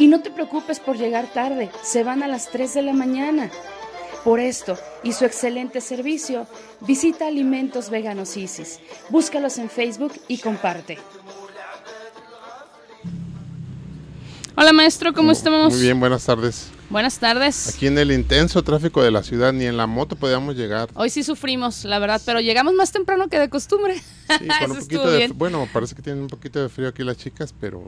Y no te preocupes por llegar tarde, se van a las 3 de la mañana. Por esto y su excelente servicio, visita Alimentos Veganos Isis. Búscalos en Facebook y comparte. Hola maestro, ¿cómo estamos? Muy bien, buenas tardes. Buenas tardes. Aquí en el intenso tráfico de la ciudad, ni en la moto podíamos llegar. Hoy sí sufrimos, la verdad, pero llegamos más temprano que de costumbre. Sí, con un poquito de, bueno, parece que tienen un poquito de frío aquí las chicas, pero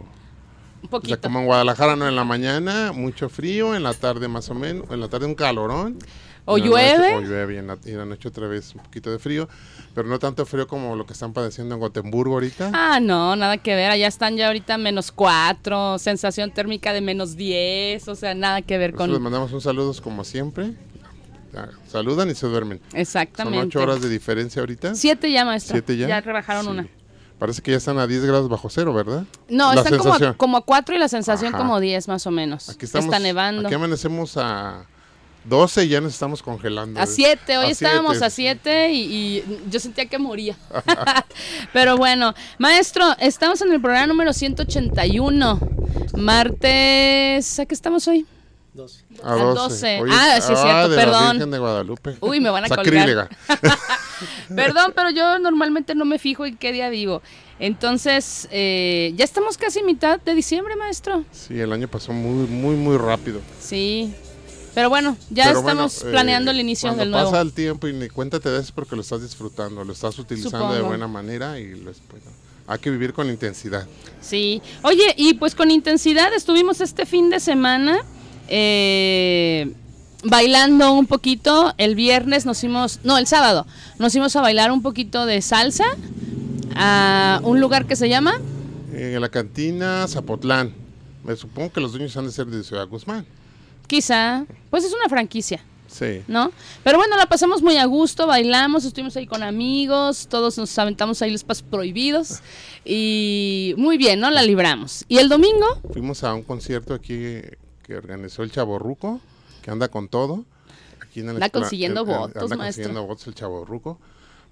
un poquito. como en Guadalajara, no en la mañana, mucho frío, en la tarde más o menos, en la tarde un calorón. O llueve. o llueve y en, la, noche otra vez un poquito de frío, pero no tanto frío como lo que están padeciendo en Gotemburgo ahorita. Ah, no, nada que ver, allá están ya ahorita menos cuatro, sensación térmica de menos diez, o sea, nada que ver con... Les mandamos un saludo como siempre. saludan y se duermen. Exactamente. Son ocho horas de diferencia ahorita. Siete ya, maestro. Siete ya. Ya rebajaron una. Parece que ya están a 10 grados bajo cero, ¿verdad? No, están como a, como a 4 y la sensación como 10 más o menos. Aquí estamos, Está nevando. Aquí amanecemos a 12 y ya nos estamos congelando. A 7, hoy estábamos a 7 y, yo sentía que moría. Pero bueno, maestro, estamos en el programa número 181. Martes, ¿a qué estamos hoy? 12. A 12. ah, sí, es cierto, ah, de perdón. La de Guadalupe. Uy, me van a colgar. Perdón, pero yo normalmente no me fijo en qué día digo. Entonces, eh, ya estamos casi mitad de diciembre, maestro. Sí, el año pasó muy, muy, muy rápido. Sí. Pero bueno, ya estamos planeando el inicio del nuevo. pasa el tiempo y ni cuenta te des porque lo estás disfrutando, lo estás utilizando de buena manera y lo, hay que vivir con intensidad. Sí, oye, y pues con intensidad estuvimos este fin de semana eh, bailando un poquito. El viernes nos fuimos, no, el sábado, nos fuimos a bailar un poquito de salsa a un lugar que se llama... En la cantina Zapotlán. Me supongo que los dueños han de ser de Ciudad Guzmán. Quizá, pues es una franquicia. Sí. ¿no? Pero bueno, la pasamos muy a gusto, bailamos, estuvimos ahí con amigos, todos nos aventamos ahí los pasos prohibidos y muy bien, ¿no? La libramos. ¿Y el domingo? Fuimos a un concierto aquí que organizó el Chaborruco, que anda con todo. Aquí en Anda consiguiendo votos, anda consiguiendo votos el Chaborruco.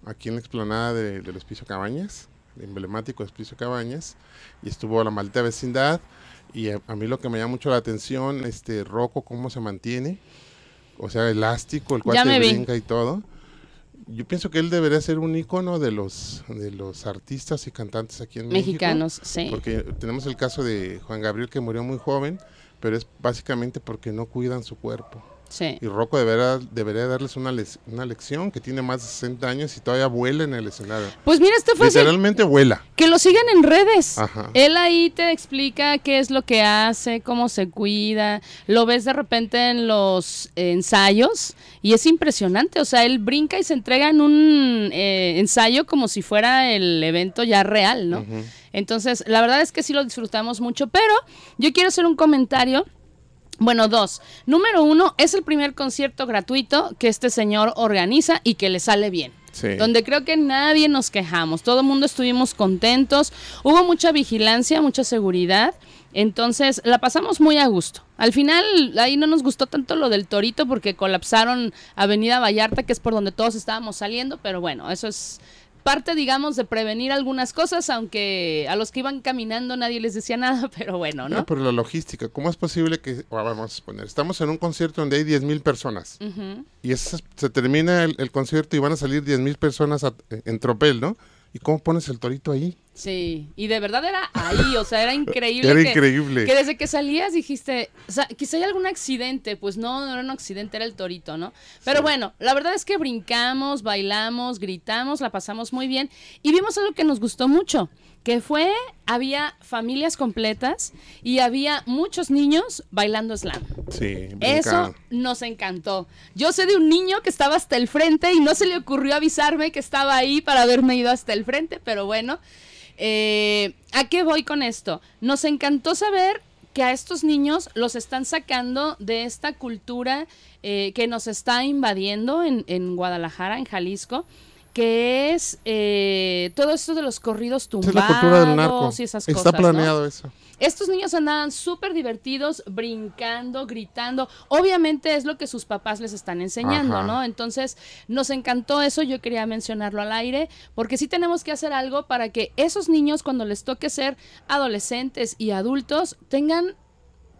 Aquí en la explanada de- del Hospicio Cabañas, el emblemático Hospicio Cabañas. Y estuvo la maldita vecindad. Y a, a mí lo que me llama mucho la atención, este Rocco, cómo se mantiene. O sea, elástico, el cuate me vi. brinca y todo. Yo pienso que él debería ser un ícono de los, de los artistas y cantantes aquí en México. Mexicanos, sí. Porque tenemos el caso de Juan Gabriel que murió muy joven, pero es básicamente porque no cuidan su cuerpo. Sí. Y Rocco deberá, debería darles una, les- una lección que tiene más de 60 años y todavía vuela en el escenario. Pues mira, este fue así, Literalmente vuela. que lo sigan en redes. Ajá. Él ahí te explica qué es lo que hace, cómo se cuida. Lo ves de repente en los ensayos y es impresionante. O sea, él brinca y se entrega en un eh, ensayo como si fuera el evento ya real, ¿no? Entonces, la verdad es que sí lo disfrutamos mucho, pero yo quiero hacer un comentario. Bueno, dos. Número uno, es el primer concierto gratuito que este señor organiza y que le sale bien. Sí. Donde creo que nadie nos quejamos, todo el mundo estuvimos contentos, hubo mucha vigilancia, mucha seguridad, entonces la pasamos muy a gusto. Al final ahí no nos gustó tanto lo del torito porque colapsaron Avenida Vallarta, que es por donde todos estábamos saliendo, pero bueno, eso es parte, digamos, de prevenir algunas cosas, aunque a los que iban caminando nadie les decía nada, pero bueno, No, ¿no? pero la logística, ¿cómo es posible que, o vamos a poner, estamos en un concierto donde hay 10 mil personas y esas- se termina el, el concierto y van a salir 10 mil personas a- en tropel, ¿no? ¿Y cómo pones el torito ahí? Sí, y de verdad era ahí, o sea, era increíble. Era que- increíble. Que desde que salías dijiste, o sea, quizá hay algún accidente, pues no, no era un accidente, era el torito, ¿no? Pero bueno, la verdad es que brincamos, bailamos, gritamos, la pasamos muy bien y vimos algo que nos gustó mucho, que fue, había familias completas y había muchos niños bailando slam. Sí, Eso nos encantó. Yo sé de un niño que estaba hasta el frente y no se le ocurrió avisarme que estaba ahí para haberme ido hasta el frente, pero bueno. eh, ¿A qué voy con esto? Nos encantó saber que a estos niños los están sacando de esta cultura eh, que nos está invadiendo en, en Guadalajara, en Jalisco, que es eh, todo esto de los corridos tumbados es la cultura del narco. y esas Está cosas. ¿no? planeado eso. Estos niños andaban súper divertidos, brincando, gritando. Obviamente es lo que sus papás les están enseñando, Ajá. ¿no? Entonces, nos encantó eso, yo quería mencionarlo al aire, porque sí tenemos que hacer algo para que esos niños, cuando les toque ser adolescentes y adultos, tengan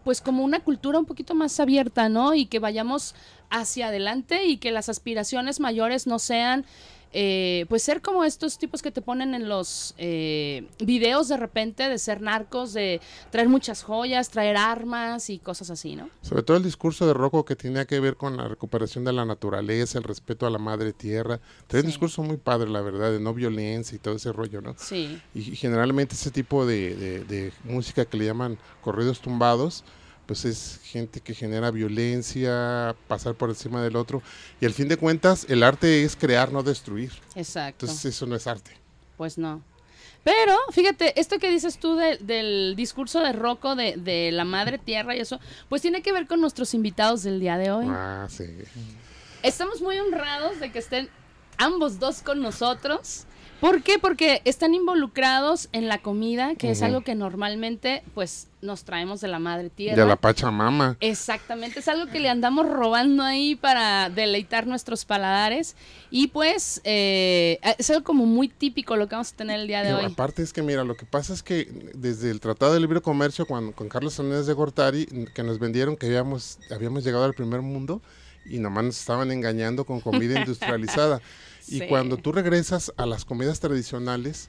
pues como una cultura un poquito más abierta, ¿no? Y que vayamos hacia adelante y que las aspiraciones mayores no sean, eh, pues ser como estos tipos que te ponen en los eh, videos de repente de ser narcos, de traer muchas joyas, traer armas y cosas así, ¿no? Sobre todo el discurso de Rocco que tenía que ver con la recuperación de la naturaleza, el respeto a la madre tierra. Trae Sí. un discurso muy padre, la verdad, de no violencia y todo ese rollo, ¿no? Sí. Y generalmente ese tipo de, de- de música que le llaman corridos tumbados, pues es gente que genera violencia, pasar por encima del otro. Y al fin de cuentas, el arte es crear, no destruir. Exacto. Entonces eso no es arte. Pues no. Pero, fíjate, esto que dices tú de- del discurso de Rocco de, de la madre tierra y eso, pues tiene que ver con nuestros invitados del día de hoy. Ah, sí. Estamos muy honrados de que estén ambos dos con nosotros. ¿Por qué? Porque están involucrados en la comida, que es algo que normalmente pues nos traemos de la madre tierra. De la Pachamama. Exactamente, es algo que le andamos robando ahí para deleitar nuestros paladares y pues eh, es algo como muy típico lo que vamos a tener el día de Y hoy. Aparte es que, mira, lo que pasa es que desde el Tratado de Libre Comercio, cuando, con Carlos Salinas de Gortari, que nos vendieron que habíamos, habíamos llegado al primer mundo y nomás nos estaban engañando con comida industrializada. Y cuando tú regresas a las comidas tradicionales,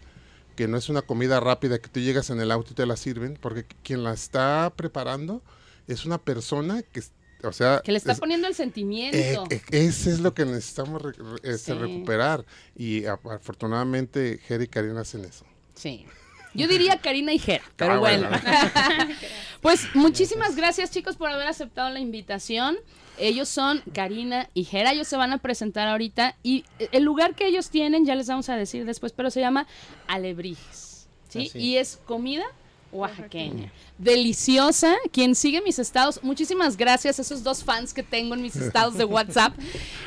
que no es una comida rápida que tú llegas en el auto y te la sirven, porque quien la está preparando es una persona que, o sea, Que le está es- poniendo el eh, sentimiento. eh, ese es lo que necesitamos re- re- este, Sí. recuperar y a- afortunadamente Jerry y Karina hacen eso. Sí. Yo diría Karina y Jera, pero Ah, bueno. bueno. pues muchísimas gracias chicos por haber aceptado la invitación. Ellos son Karina y Jera, ellos se van a presentar ahorita y el lugar que ellos tienen ya les vamos a decir después, pero se llama Alebrijes, ¿sí? Así. Y es comida oaxaqueña. Deliciosa. Quien sigue mis estados, muchísimas gracias a esos dos fans que tengo en mis estados de WhatsApp,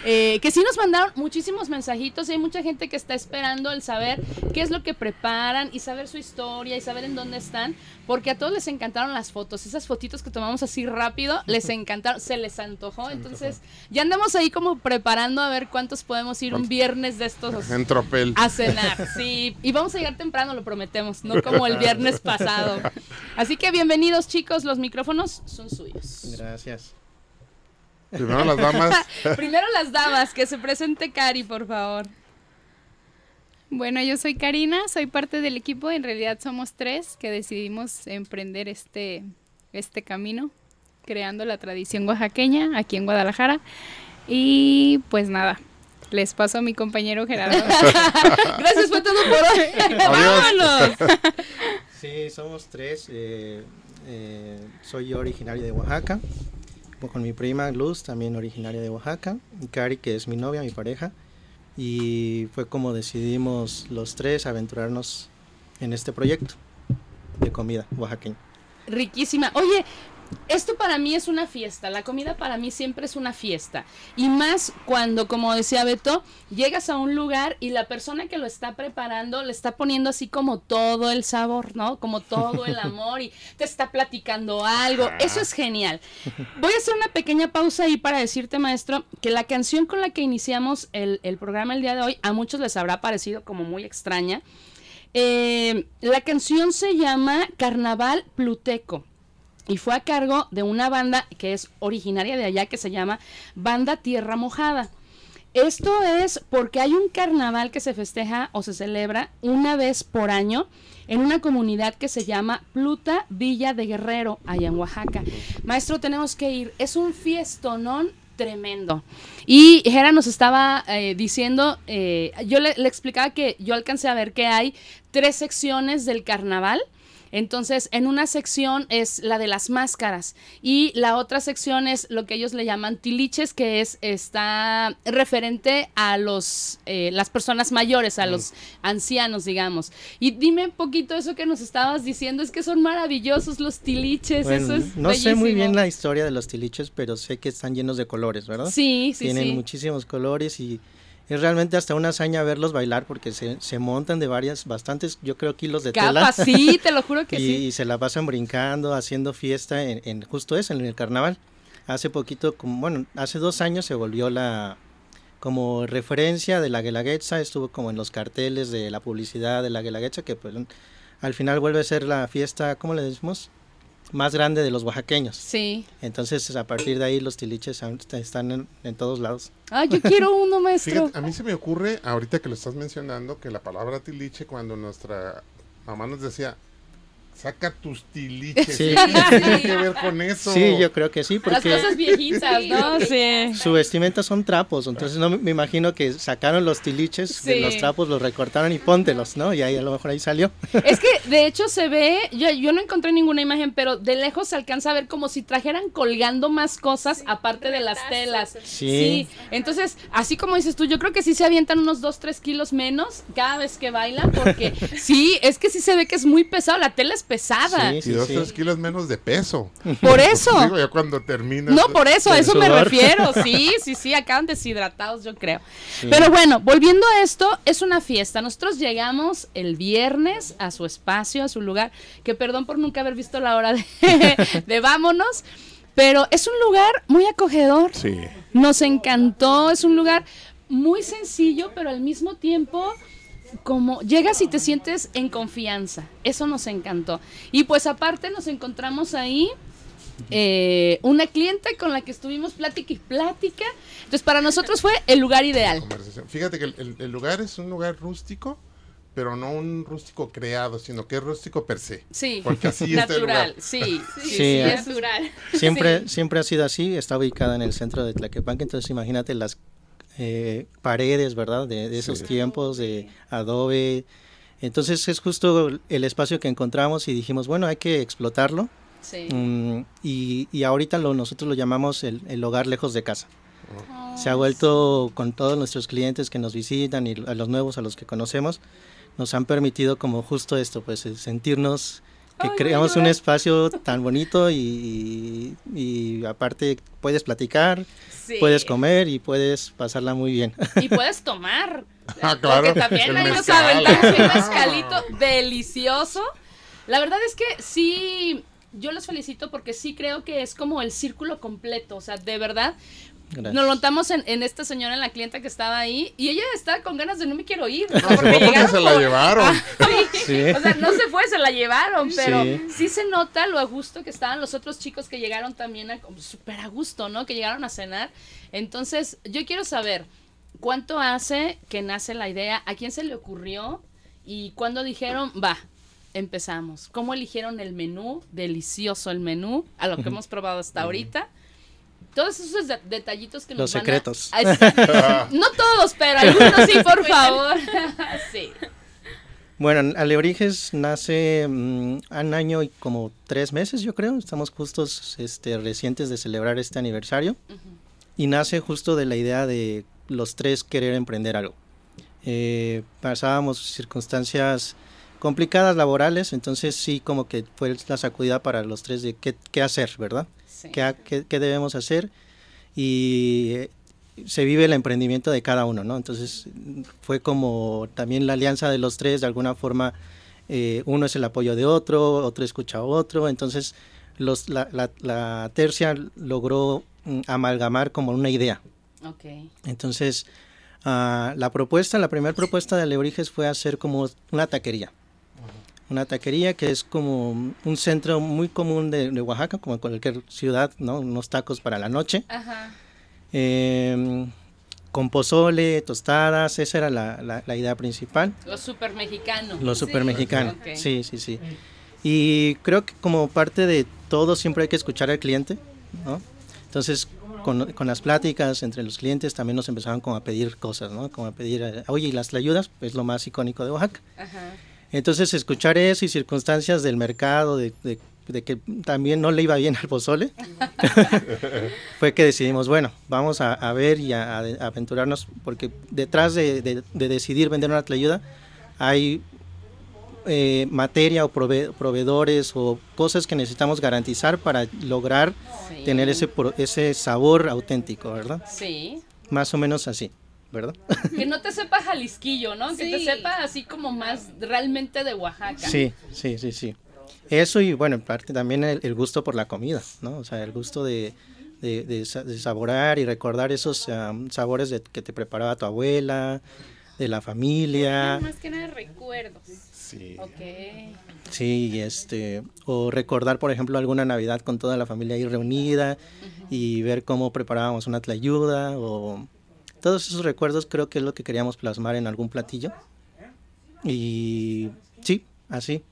eh, que sí nos mandaron muchísimos mensajitos y hay mucha gente que está esperando el saber qué es lo que preparan y saber su historia y saber en dónde están, porque a todos les encantaron las fotos, esas fotitos que tomamos así rápido, les encantaron, se les antojó, entonces ya andamos ahí como preparando a ver cuántos podemos ir un viernes de estos En tropel. a cenar, sí. Y vamos a llegar temprano, lo prometemos, no como el viernes pasado. Así que bienvenidos chicos, los micrófonos son suyos. Gracias. Primero las damas. Primero las damas, que se presente Cari, por favor. Bueno, yo soy Karina, soy parte del equipo, en realidad somos tres que decidimos emprender este, este camino, creando la tradición oaxaqueña aquí en Guadalajara. Y pues nada, les paso a mi compañero Gerardo. Gracias, fue todo por hoy. ¡Vámonos! Sí, somos tres. eh, eh, soy yo originario de Oaxaca. Con mi prima Luz, también originaria de Oaxaca. Y Cari, que es mi novia, mi pareja. Y fue como decidimos los tres aventurarnos en este proyecto de comida oaxaqueña. Riquísima. Oye, esto para mí es una fiesta. La comida para mí siempre es una fiesta. Y más cuando, como decía Beto, llegas a un lugar y la persona que lo está preparando le está poniendo así como todo el sabor, ¿no? Como todo el amor y te está platicando algo. Eso es genial. Voy a hacer una pequeña pausa ahí para decirte, maestro, que la canción con la que iniciamos el, el programa el día de hoy a muchos les habrá parecido como muy extraña. Eh, la canción se llama Carnaval Pluteco y fue a cargo de una banda que es originaria de allá que se llama Banda Tierra Mojada. Esto es porque hay un carnaval que se festeja o se celebra una vez por año en una comunidad que se llama Pluta Villa de Guerrero, allá en Oaxaca. Maestro, tenemos que ir. Es un fiestonón tremendo. Y Jera nos estaba eh, diciendo, eh, yo le, le explicaba que yo alcancé a ver que hay tres secciones del carnaval. Entonces, en una sección es la de las máscaras y la otra sección es lo que ellos le llaman tiliches, que es está referente a los eh, las personas mayores, a los ancianos, digamos. Y dime un poquito eso que nos estabas diciendo, es que son maravillosos los tiliches, Bueno, eso es no sé muy bien la historia de los tiliches, pero sé que están llenos de colores, ¿verdad? Sí, sí, Tienen sí. muchísimos colores y es realmente hasta una hazaña verlos bailar porque se, se montan de varias, bastantes, yo creo, kilos de tela. Capas, sí, te lo juro que y, sí. y se la pasan brincando, haciendo fiesta en, en justo eso, en el carnaval. Hace poquito, como, bueno, hace dos años se volvió la como referencia de la Guelaguetza, estuvo como en los carteles de la publicidad de la Guelaguetza, que pues al final vuelve a ser la fiesta, ¿cómo le decimos? Más grande de los oaxaqueños. Sí. Entonces, a partir de ahí, los tiliches están en, en todos lados. Ay, yo quiero uno, maestro. Fíjate, a mí se me ocurre, ahorita que lo estás mencionando, que la palabra tiliche, cuando nuestra mamá nos decía, saca tus tiliches, Sí. ¿qué tiene que ver con eso? Sí, yo creo que sí, Las porque cosas viejitas, ¿no? Sí. su vestimenta son trapos, entonces no me- imagino que sacaron los tiliches de Sí. los trapos, los recortaron y póntelos, ¿no? Y ahí a lo mejor ahí salió. Es que de hecho se ve, yo, yo no encontré ninguna imagen, pero de lejos se alcanza a ver como si trajeran colgando más cosas aparte de las telas. Sí. Entonces, así como dices tú, yo creo que sí se avientan unos 2, 3 kilos menos cada vez que bailan, porque sí, es que sí se ve que es muy pesado, la tela es pesada. Sí, Y dos, sí. tres kilos menos de peso. Por eso. Digo, ya cuando terminas. No, por eso, a eso me refiero. Sí, sí, sí, acaban deshidratados, yo creo. Sí. Pero bueno, volviendo a esto, es una fiesta. Nosotros llegamos el viernes a su espacio, a su lugar, que perdón por nunca haber visto la hora de, de vámonos, pero es un lugar muy acogedor. Sí. Nos encantó, es un lugar muy sencillo, pero al mismo tiempo como llegas y te sientes en confianza. Eso nos encantó. Y pues aparte nos encontramos ahí eh, una cliente con la que estuvimos plática y plática. Entonces para nosotros fue el lugar ideal. Fíjate que el, el- el lugar es un lugar rústico, pero no un rústico creado, sino que es rústico per se. Sí, Porque así está el natural, lugar. sí, sí, Sí, sí, es natural. Siempre, siempre ha sido así, está ubicada en el centro de Tlaquepanque, entonces imagínate las eh, paredes, ¿verdad? De, de esos Sí. tiempos de adobe, Entonces es justo el espacio que encontramos y dijimos, bueno, hay que explotarlo. Sí. Mm, y, y ahorita lo, nosotros lo llamamos el, el hogar lejos de casa. Se ha vuelto con todos nuestros clientes que nos visitan y a los nuevos, a los que conocemos, nos han permitido como justo esto, pues sentirnos que Ay, creamos un espacio tan bonito y, y- y aparte puedes platicar, Sí. puedes comer y puedes pasarla muy bien. Y puedes tomar. Ah, claro, Porque también ahí nos aventamos un mezcalito delicioso. La verdad es que sí, yo los felicito porque sí creo que es como el círculo completo. O sea, de verdad. Gracias. Nos lo notamos en, en esta señora, en la clienta que estaba ahí, y ella estaba con ganas de no me quiero ir. Se fue porque se la llevaron. Ah, sí. Sí. O sea, no se fue, se la llevaron, pero sí. Sí. se nota lo a gusto que estaban los otros chicos que llegaron también a- como súper a gusto, ¿no? Que llegaron a cenar. Entonces, yo quiero saber cuánto hace que nace la idea, a quién se le ocurrió y cuándo dijeron, va, empezamos. ¿Cómo eligieron el menú? Delicioso el menú, a lo que hemos probado hasta ahorita. Todos esos de- detallitos que nos Los van a- secretos. Ah, sí. no todos, pero algunos sí, por favor. sí. Bueno, Alebrijes nace mm, un año y como tres meses, yo creo. Estamos justos este, recientes de celebrar este aniversario. Y nace justo de la idea de los tres querer emprender algo. Eh, pasábamos circunstancias complicadas laborales, entonces sí como que fue la sacudida para los tres de qué, qué hacer, ¿verdad? Sí. ¿Qué, qué- qué debemos hacer? Y eh, se vive el emprendimiento de cada uno, ¿no? Entonces fue como también la alianza de los tres, de alguna forma, eh, uno es el apoyo de otro, otro escucha a otro, entonces los, la, la- la tercia logró mm, amalgamar como una idea. Ok. Entonces, ah, la propuesta, la primera propuesta de Alebrijes fue hacer como una taquería. Una taquería que es como un centro muy común de, de Oaxaca, como en cualquier ciudad, ¿no? Unos tacos para la noche. Ajá. eh, con pozole, tostadas, esa era la, la- la idea principal. Lo super mexicano. Lo super mexicano. Ok. Sí, sí, sí. Y creo que como parte de todo siempre hay que escuchar al cliente, ¿no? Entonces, con, con las pláticas entre los clientes también nos empezaron como a pedir cosas, ¿no? Como a pedir, oye, ¿y las tlayudas? Es lo más icónico de Oaxaca. Ajá. Entonces, escuchar eso y circunstancias del mercado, de, de- de que también no le iba bien al pozole, fue que decidimos, bueno, vamos a, a ver y a, a aventurarnos, porque detrás de, de- de decidir vender una tlayuda hay eh, materia o prove- proveedores o cosas que necesitamos garantizar para lograr Sí. tener ese, ese sabor auténtico, ¿verdad? Sí. Más o menos así, ¿verdad? Que no te sepa jalisquillo, ¿no? Que te Sí. sepa así como más realmente de Oaxaca. Sí, sí, sí, sí. Eso y bueno, en parte también el, el gusto por la comida, ¿no? O sea, el gusto de, de, de de saborear y recordar esos am, sabores de, que te preparaba tu abuela, de la familia, Más que nada recuerdos. Sí. Ok. sí, este, o recordar, por ejemplo, alguna Navidad con toda la familia ahí reunida y ver cómo preparábamos una tlayuda o todos esos recuerdos creo que es lo que queríamos plasmar en algún platillo. Y sí, así.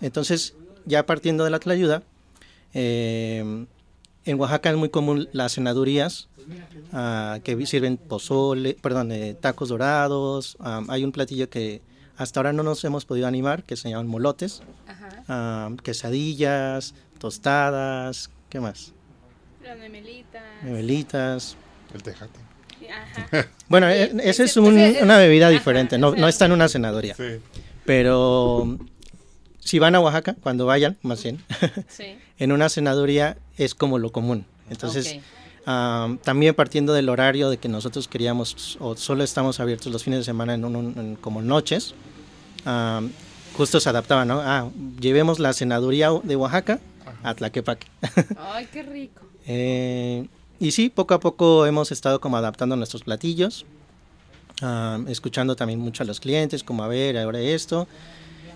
Entonces, ya partiendo de la tlayuda, eh, en Oaxaca es muy común las cenadurías ah, que sirven pozole, perdón, eh, tacos dorados. hay un platillo que hasta ahora no nos hemos podido animar, que se llaman molotes, Ajá. quesadillas, tostadas, ¿qué más? Las memelitas. El tejate. Ajá. Bueno, e- esa es un- una bebida ajá, diferente, no, está en una cenaduría. Sí. Pero si van a Oaxaca, cuando vayan, más bien, Sí. en una cenaduría es como lo común. Entonces, también partiendo del horario de que nosotros queríamos, o solo estamos abiertos los fines de semana en, un- en como noches, justo se adaptaban, ¿no? Ah, llevemos la cenaduría de Oaxaca a Tlaquepaque. Ay, qué rico. Eh, y sí, poco a poco hemos estado como adaptando nuestros platillos, ah, escuchando también mucho a los clientes, como a ver, ahora esto.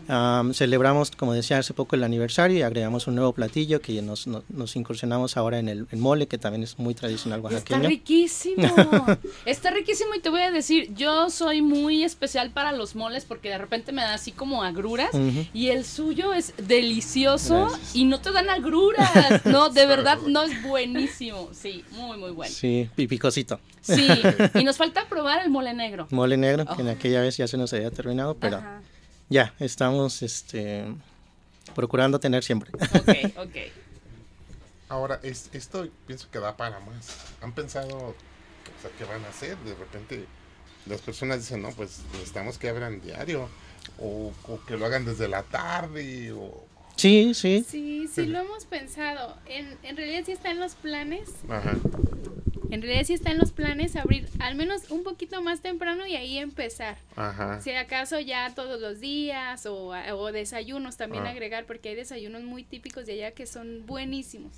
Ah, celebramos, como decía hace poco, el aniversario y agregamos un nuevo platillo que nos, nos, nos incursionamos ahora en el, mole, que también es muy tradicional Está oaxaqueño. riquísimo. Está riquísimo y te voy a decir, yo soy muy especial para los moles porque de repente me da así como agruras y el suyo es delicioso Gracias. y no te dan agruras. No, de verdad no es buenísimo. Sí, muy muy bueno. Sí, y picosito. Sí, y nos falta probar el mole negro. Mole negro, que en Oh. aquella vez ya se nos había terminado, pero Ajá. Ya, estamos este, procurando tener siempre. Ok, ok. Ahora, es, esto pienso que da para más. ¿Han pensado o sea, qué van a hacer? De repente las personas dicen, no, pues necesitamos que abran diario o, o que lo hagan desde la tarde o... Sí, sí. Sí, sí lo hemos pensado. En, en realidad sí está en los planes. Ajá. En realidad sí está en los planes abrir al menos un poquito más temprano y ahí empezar. Ajá. Si acaso ya todos los días o, o desayunos también Ah. agregar, porque hay desayunos muy típicos de allá que son buenísimos.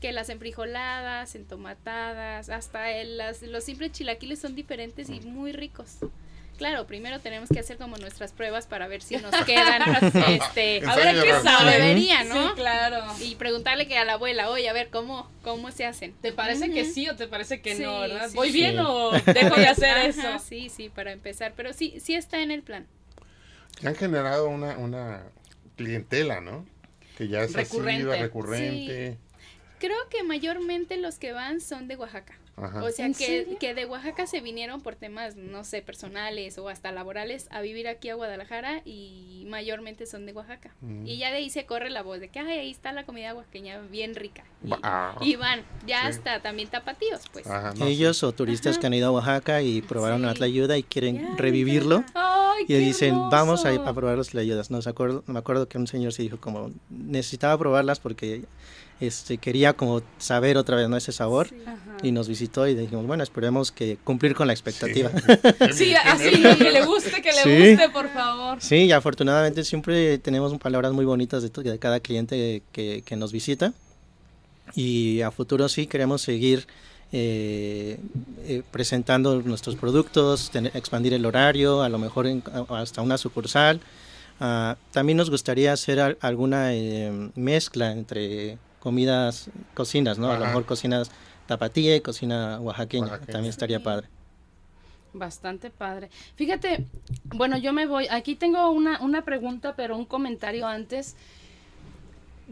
Que las enfrijoladas, entomatadas, hasta el- las, los simples chilaquiles son diferentes y muy ricos. Claro, primero tenemos que hacer como nuestras pruebas para ver si nos quedan, este, a ver y qué error. sabe, debería, ¿no? Sí, claro. Y preguntarle que a la abuela, oye, a ver cómo, cómo se hacen. ¿Te parece que sí o te parece que no, verdad? sí, ¿Voy sí. bien o dejo de hacer Ajá, eso? Sí, sí, para empezar, pero sí, sí está en el plan. Que han generado una, una clientela, ¿no? Que ya es Recurrente. recurrente. recurrente. Creo que mayormente los que van son de Oaxaca. Ajá. O sea, ¿En que, que de Oaxaca se vinieron por temas, no sé, personales o hasta laborales a vivir aquí a Guadalajara y mayormente son de Oaxaca. Mm. Y ya de ahí se corre la voz de que, ay, ahí está la comida oaxaqueña bien rica. Y, ah, y van, ya Sí. hasta también tapatíos, pues. ajá, no, Ellos o turistas Ajá. que han ido a Oaxaca y probaron Sí. la tlayuda y quieren Ya, revivirlo. Ay, Y dicen, vamos a, a probar las tlayudas. Nos acuerdo, me acuerdo que un señor se dijo como, necesitaba probarlas porque este, quería como saber otra vez ¿no? ese sabor. Sí. Y nos visitó y dijimos, bueno, esperemos que cumplir con la expectativa. Sí, así, ¿no? que le guste, que le Sí. guste, por favor. Sí, y afortunadamente siempre tenemos palabras muy bonitas de, to- de cada cliente que, que nos visita. Y a futuro sí queremos seguir eh, eh, presentando nuestros productos, tener- expandir el horario, a lo mejor en- hasta una sucursal. Ah, también nos gustaría hacer al- alguna eh, mezcla entre comidas, cocinas, ¿no? A lo mejor cocinas tapatía y cocina oaxaqueña. Oaxaqueña. También estaría Sí. padre. Bastante padre. Fíjate, bueno, yo me voy. Aquí tengo una, una pregunta, pero un comentario antes.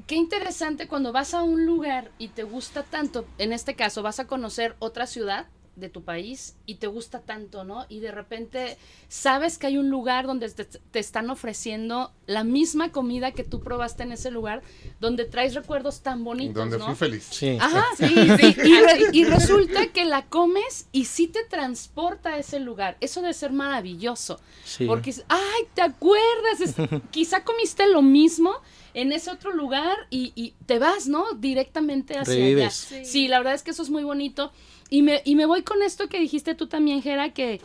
Qué interesante cuando vas a un lugar y te gusta tanto, en este caso vas a conocer otra ciudad de tu país y te gusta tanto, ¿no? Y de repente sabes que hay un lugar donde te, te están ofreciendo la misma comida que tú probaste en ese lugar, donde traes recuerdos tan bonitos, Donde ¿no? fui feliz. Sí. Ajá, sí, sí. Y, re- y resulta que la comes y sí te transporta a ese lugar. Eso debe ser maravilloso. sí. Porque, ay, ¿te acuerdas? Es- quizá comiste lo mismo en ese otro lugar y, y te vas, ¿no? Directamente hacia allá. Revives. Sí. Sí, la verdad es que eso es muy bonito. Y me, y me voy con esto que dijiste tú también, Jera, que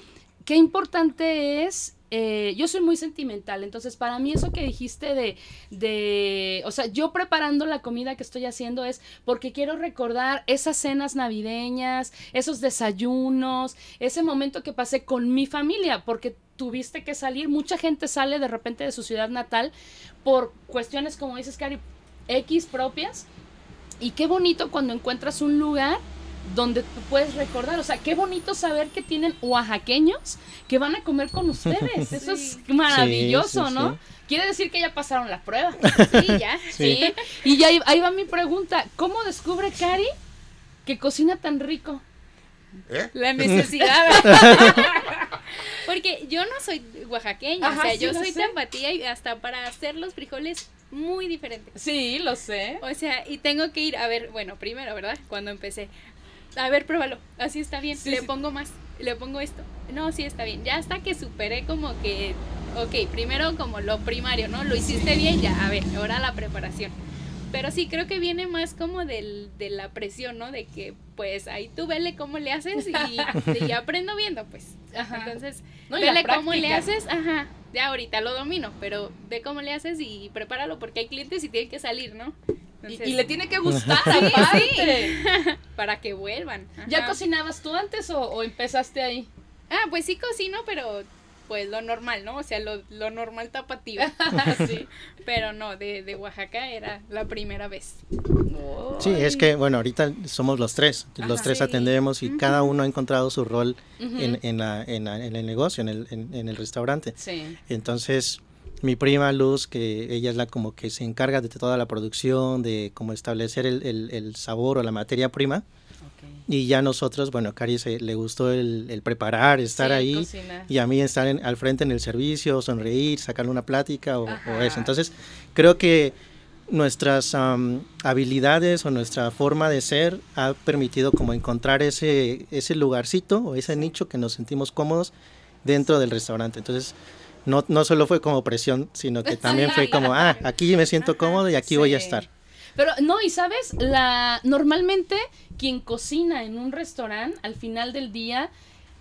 qué importante es. eh, yo soy muy sentimental, entonces para mí eso que dijiste de, de, o sea, yo preparando la comida que estoy haciendo es porque quiero recordar esas cenas navideñas, esos desayunos, ese momento que pasé con mi familia, porque tuviste que salir, mucha gente sale de repente de su ciudad natal por cuestiones, como dices, Cari, X propias, y qué bonito cuando encuentras un lugar donde tú puedes recordar, o sea, qué bonito saber que tienen oaxaqueños que van a comer con ustedes. Eso es maravilloso, Sí, sí, ¿no? sí. Quiere decir que ya pasaron la prueba. Sí, ya. Sí. Sí. Y ya ahí, ahí va mi pregunta, ¿cómo descubre Cari que cocina tan rico? ¿Eh? La necesidad. Porque yo no soy oaxaqueña, Ajá, o sea, sí, yo soy sé. tapatía y hasta para hacer los frijoles muy diferentes. Sí, lo sé. O sea, y tengo que ir, a ver, bueno, primero, ¿verdad? Cuando empecé, a ver, pruébalo, así está bien, Sí, le sí. pongo más, le pongo esto, no, sí está bien, ya hasta que superé como que, ok, primero como lo primario, ¿no? Lo hiciste bien, ya, a ver, ahora la preparación. Pero sí, creo que viene más como del, de la presión, ¿no? De que, pues, ahí tú vele cómo le haces y, y aprendo viendo, pues. Ajá. Entonces, No, vele cómo le haces, ajá, ya ahorita lo domino, pero ve cómo le haces y prepáralo porque hay clientes y tienen que salir, ¿no? Y, Entonces, y le tiene que gustar, Sí, aparte. para que vuelvan. ¿Ya cocinabas tú antes o, o empezaste ahí? Ah, pues sí cocino, pero pues lo normal, ¿no? O sea, lo, lo normal tapatío. sí. Pero no, de, de Oaxaca era la primera vez. Sí, es que, bueno, ahorita somos los tres, los Ajá. tres Sí. atendemos y cada uno ha encontrado su rol Ujú. en, en, la- en la- en el negocio, en el, en- en el restaurante. Sí. Entonces, mi prima Luz, que ella es la como que se encarga de toda la producción, de cómo establecer el, el- el sabor o la materia prima, Y ya nosotros, bueno, a Cari se, le gustó el, el preparar, estar Sí, ahí. Y a mí estar en- al frente en el servicio, sonreír, sacarle una plática o, o eso. Entonces, creo que nuestras am, habilidades o nuestra forma de ser ha permitido como encontrar ese, ese lugarcito o ese nicho que nos sentimos cómodos dentro del restaurante. Entonces, no, no solo fue como presión, sino que también fue como, ah, aquí me siento cómodo y aquí voy a Sí. estar. Pero no, y sabes, la normalmente quien cocina en un restaurante al final del día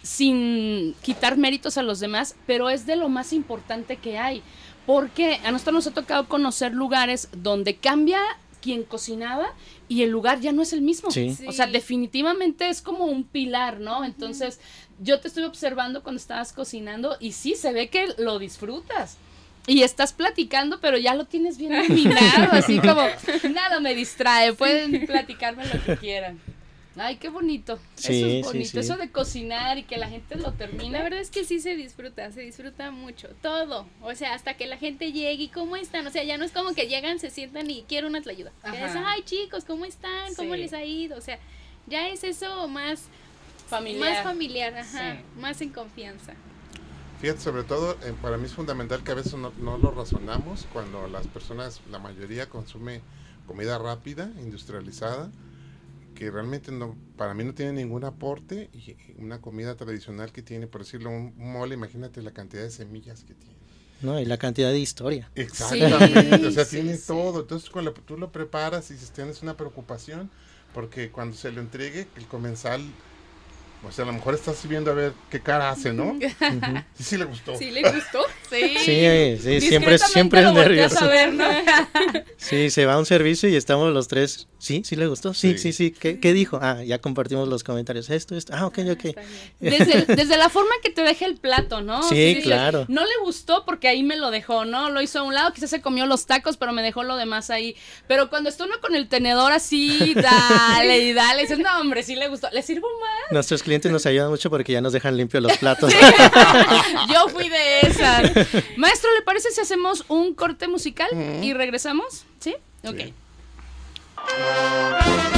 sin quitar méritos a los demás, pero es de lo más importante que hay, porque a nosotros nos ha tocado conocer lugares donde cambia quien cocinaba y el lugar ya no es el mismo. Sí. O sea, Sí. definitivamente es como un pilar, ¿no? Entonces, yo te estuve observando cuando estabas cocinando y sí, se ve que lo disfrutas. Y estás platicando, pero ya lo tienes bien dominado, así como nada me distrae, pueden platicarme lo que quieran. Ay, qué bonito. Sí, Eso es bonito, sí. eso de cocinar y que la gente lo Y termine. la verdad es que sí se disfruta, se disfruta mucho, todo. O sea, hasta que la gente llegue y cómo están. O sea, ya no es como que llegan, se sientan y quiero una ayuda. Es, ay chicos, ¿cómo están? ¿Cómo Sí. les ha ido? O sea, ya es eso más Familiar. Más familiar, ajá. Sí. Más en confianza. Fíjate, sobre todo, eh, para mí es fundamental que a veces no, no lo razonamos cuando las personas, la mayoría consume comida rápida, industrializada, que realmente no, para mí no tiene ningún aporte y una comida tradicional que tiene, por decirlo, un, mole, imagínate la cantidad de semillas que tiene. ¿no? Y la cantidad de historia. Exactamente, o sea, sí, tiene sí. todo. Entonces, cuando tú lo preparas y si tienes una preocupación, porque cuando se lo entregue, el comensal, o sea, a lo mejor estás viendo a ver qué cara hace, ¿no? Sí, sí le gustó. ¿Sí le gustó? Sí. Sí, sí, siempre, siempre es nervioso. a ver, ¿no? Sí, se va a un servicio y estamos los tres. Sí, sí le gustó. Sí, Sí. sí, sí. ¿Qué, qué dijo? Ah, ya compartimos los comentarios. Esto, esto. Ah, ok, ok. Está bien. Desde, desde la forma que te deja el plato, ¿no? Sí, claro. No le gustó porque ahí me lo dejó, ¿no? Lo hizo a un lado, quizás se comió los tacos, pero me dejó lo demás ahí. Pero cuando está uno con el tenedor así, dale y dale, dices, no, hombre, sí le gustó. ¿Le sirvo más? Nuestros clientes nos ayudan mucho porque ya nos dejan limpios los platos. Yo fui de esas. Maestro, ¿le parece si hacemos un corte musical y regresamos? ¿Sí? Ok. Sí.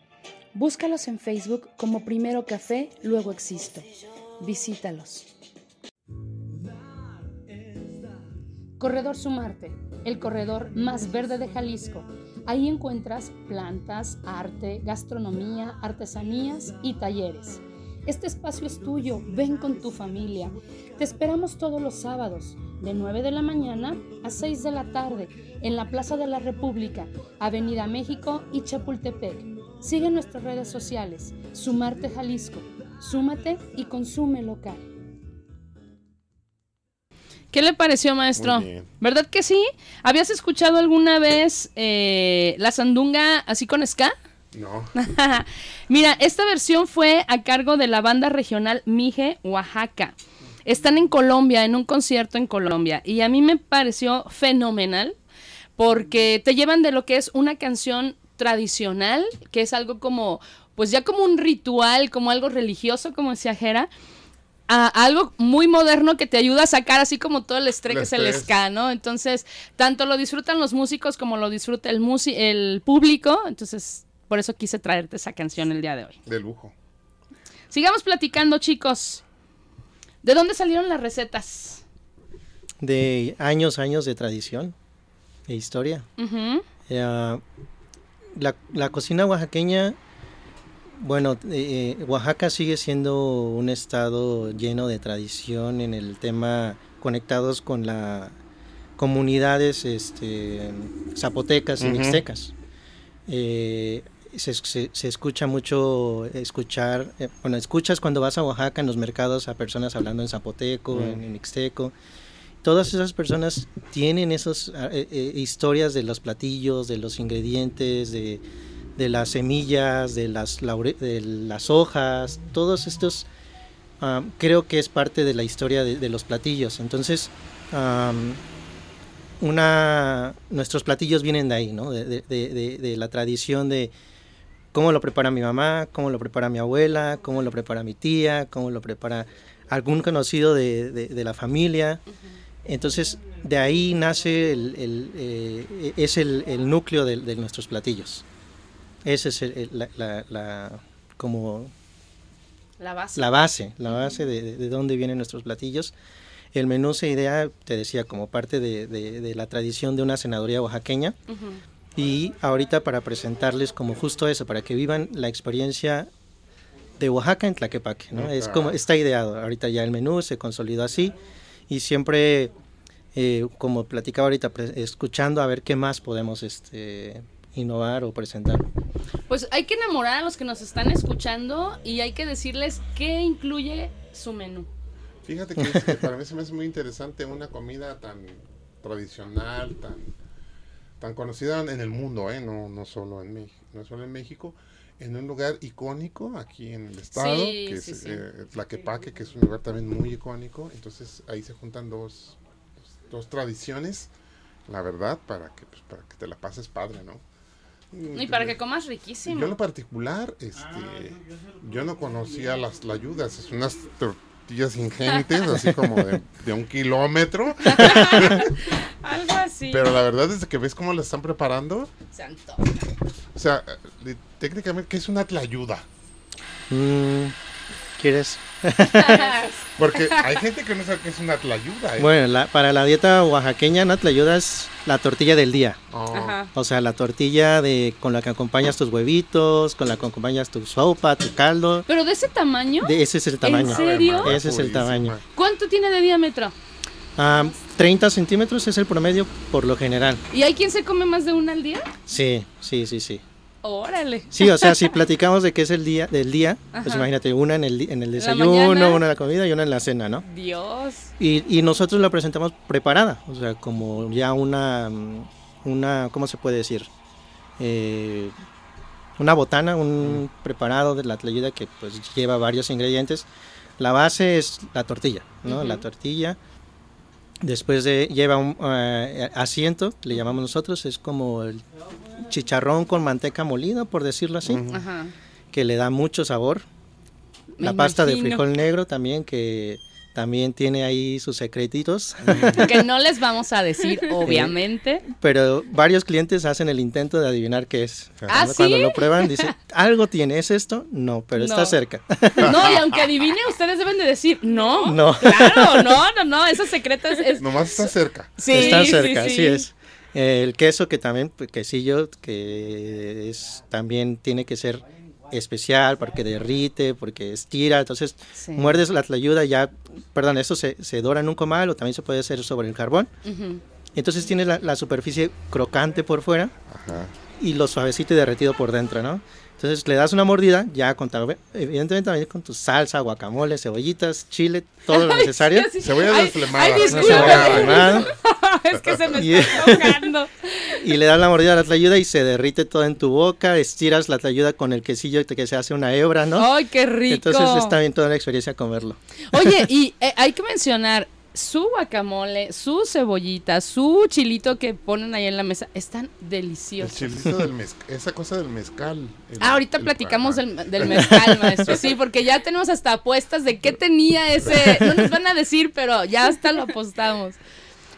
Búscalos en Facebook como Primero Café, luego Existo. Visítalos. Corredor Sumarte, el corredor más verde de Jalisco. Ahí encuentras plantas, arte, gastronomía, artesanías y talleres. Este espacio es tuyo, ven con tu familia. Te esperamos todos los sábados, de 9 de la mañana a 6 de la tarde, en la Plaza de la República, Avenida México y Chapultepec. Sigue nuestras redes sociales, Sumarte Jalisco. Súmate y consume local. ¿Qué le pareció, maestro? ¿Verdad que sí? ¿Habías escuchado alguna vez eh, la sandunga así con ska? No. Mira, esta versión fue a cargo de la banda regional Mije, Oaxaca. Están en Colombia, en un concierto en Colombia. Y a mí me pareció fenomenal porque te llevan de lo que es una canción tradicional, que es algo como, pues ya como un ritual, como algo religioso, como decía Jera, a algo muy moderno que te ayuda a sacar así como todo el estrés que es el ska, ¿no? Entonces, tanto lo disfrutan los músicos como lo disfruta el, el público. Entonces, por eso quise traerte esa canción el día de hoy. De lujo. Sigamos platicando, chicos. ¿De dónde salieron las recetas? De años, años de tradición e historia. Eh, la, la cocina oaxaqueña, bueno, eh, eh, Oaxaca sigue siendo un estado lleno de tradición en el tema conectados con las comunidades este, zapotecas y mixtecas. Eh, se, se- se escucha mucho escuchar, eh, bueno, escuchas cuando vas a Oaxaca en los mercados a personas hablando en zapoteco, Mm. en, en mixteco. Todas esas personas tienen esas historias de los platillos, de los ingredientes, de, de las semillas, de las, de las hojas, todos estos ah, creo que es parte de la historia de, los platillos. Entonces, am, una, nuestros platillos vienen de ahí, ¿no? De- de la tradición de cómo lo prepara mi mamá, cómo lo prepara mi abuela, cómo lo prepara mi tía, cómo lo prepara algún conocido de, de- de la familia. Entonces, de ahí nace el, el, eh, es el, el núcleo de, de nuestros platillos. Ese es el- la, la- la- como La base. la base, la base de, de- de dónde vienen nuestros platillos. El menú se idea, te decía, como parte de, de- de la tradición de una senaduría oaxaqueña. Y ahorita para presentarles como justo eso, para que vivan la experiencia de Oaxaca en Tlaquepaque, ¿no? Ah, Es como, está ideado, ahorita ya el menú se consolidó así y siempre, eh, como platicaba ahorita, escuchando a ver qué más podemos este, innovar o presentar. Pues hay que enamorar a los que nos están escuchando y hay que decirles qué incluye su menú. Fíjate que, es que para mí se me hace muy interesante una comida tan tradicional, tan, tan conocida en el mundo, ¿eh? no, no, solo en México, no solo en México, en un lugar icónico aquí en el estado, Sí, que es sí, sí. eh, Tlaquepaque, que es un lugar también muy icónico. Entonces ahí se juntan dos, dos tradiciones, la verdad, para que, pues, para que te la pases padre, ¿no? Y para que comas riquísimo. Yo en lo particular, este, yo no conocía las layudas, es unas tortillas ingentes, así como de, de un kilómetro, Algo así. pero la verdad es que ves cómo la están preparando, Se antoja. o sea, eh, técnicamente, ¿qué es una tlayuda? Mm, ¿Quieres? Porque hay gente que no sabe qué es una tlayuda, ¿eh? Bueno, la- para la dieta oaxaqueña, ¿no? Te ayudas la tortilla del día. Oh, Ajá. O sea, la tortilla de con la que acompañas tus huevitos, con la que acompañas tu sopa, tu caldo. Pero de ese tamaño, De ese es el tamaño. ¿En serio? Ese es el tamaño. ¿cuánto tiene de diámetro? Ah, 30 centímetros es el promedio por lo general. ¿Y hay quien se come más de una al día? Sí, sí, sí, sí. Órale. Sí, o sea, si platicamos de qué es el día del día, pues imagínate, una en el, en el desayuno, una en la comida y una en la cena, ¿no? Dios. Y, y nosotros la presentamos preparada, o sea, como ya una, mm, una ¿cómo se puede decir? Eh, una botana, un preparado de la tlayuda que pues lleva varios ingredientes. La base es la tortilla, ¿no? La tortilla. Después de, lleva un eh, asiento, le llamamos nosotros, es como el chicharrón con manteca molida, por decirlo así, que le da mucho sabor. Me la pasta de frijol negro también, que también tiene ahí sus secretitos. Que no les vamos a decir, obviamente. Pero varios clientes hacen el intento de adivinar qué es. ¿Ah, Cuando sí? lo prueban, dicen, ¿algo tiene? ¿Es esto? No, pero No. está cerca. No, y aunque adivine, ustedes deben de decir, no. No. Claro, no, no, no, eso secreto es... es- Nomás está cerca. sí, está cerca, sí. así es. Eh, el queso que también, pues, quesillo, que es, también tiene que ser especial porque derrite, porque estira, entonces Sí. muerdes la tlayuda ya, perdón, esto se, se dora en un comal o también se puede hacer sobre el carbón. Entonces tienes la, la superficie crocante por fuera Ajá. y lo suavecito y derretido por dentro, ¿no? Entonces le das una mordida, ya con, ta- evidentemente también con tu salsa, guacamole, cebollitas, chile, todo lo necesario. Sí, sí. Cebolla desflemada. Ay, remada, es que se me Y- está tocando. y le das la mordida a la tlayuda y se derrite todo en tu boca, estiras la tlayuda con el quesillo que se hace una hebra, ¿no? Ay, qué rico. Entonces está bien toda la experiencia comerlo. Oye, y eh, hay que mencionar su guacamole, su cebollita, su chilito que ponen ahí en la mesa, están El deliciosos. chilito del mezcal, esa cosa del mezcal. el- Ah, ahorita el- platicamos del mezcal, maestro. Sí, porque ya tenemos hasta apuestas de qué tenía ese. No nos van a decir, pero ya hasta lo apostamos.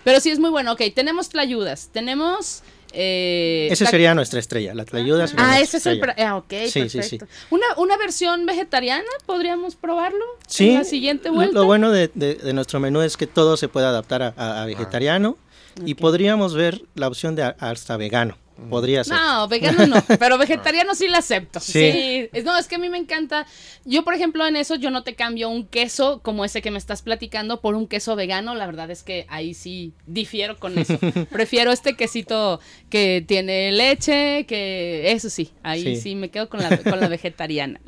Pero sí es muy bueno. Ok, tenemos tlayudas. Tenemos. Eh, Esa sería nuestra estrella, la tlayuda sería Ah, ese es el. pra- ah, ok, Sí, sí, perfecto. Una, una versión vegetariana, ¿podríamos probarlo? Sí, En la siguiente lo- vuelta. Lo, bueno de, de- de nuestro menú es que todo se puede adaptar a, a- a vegetariano y podríamos ver la opción de hasta vegano. Podría ser. No, vegano no, pero vegetariano sí la acepto. Sí. No, es que a mí me encanta. Yo, por ejemplo, en eso yo no te cambio un queso como ese que me estás platicando por un queso vegano. La verdad es que ahí sí difiero con eso. Prefiero este quesito que tiene leche, que eso sí, ahí sí, Sí. me quedo con la, con la vegetariana.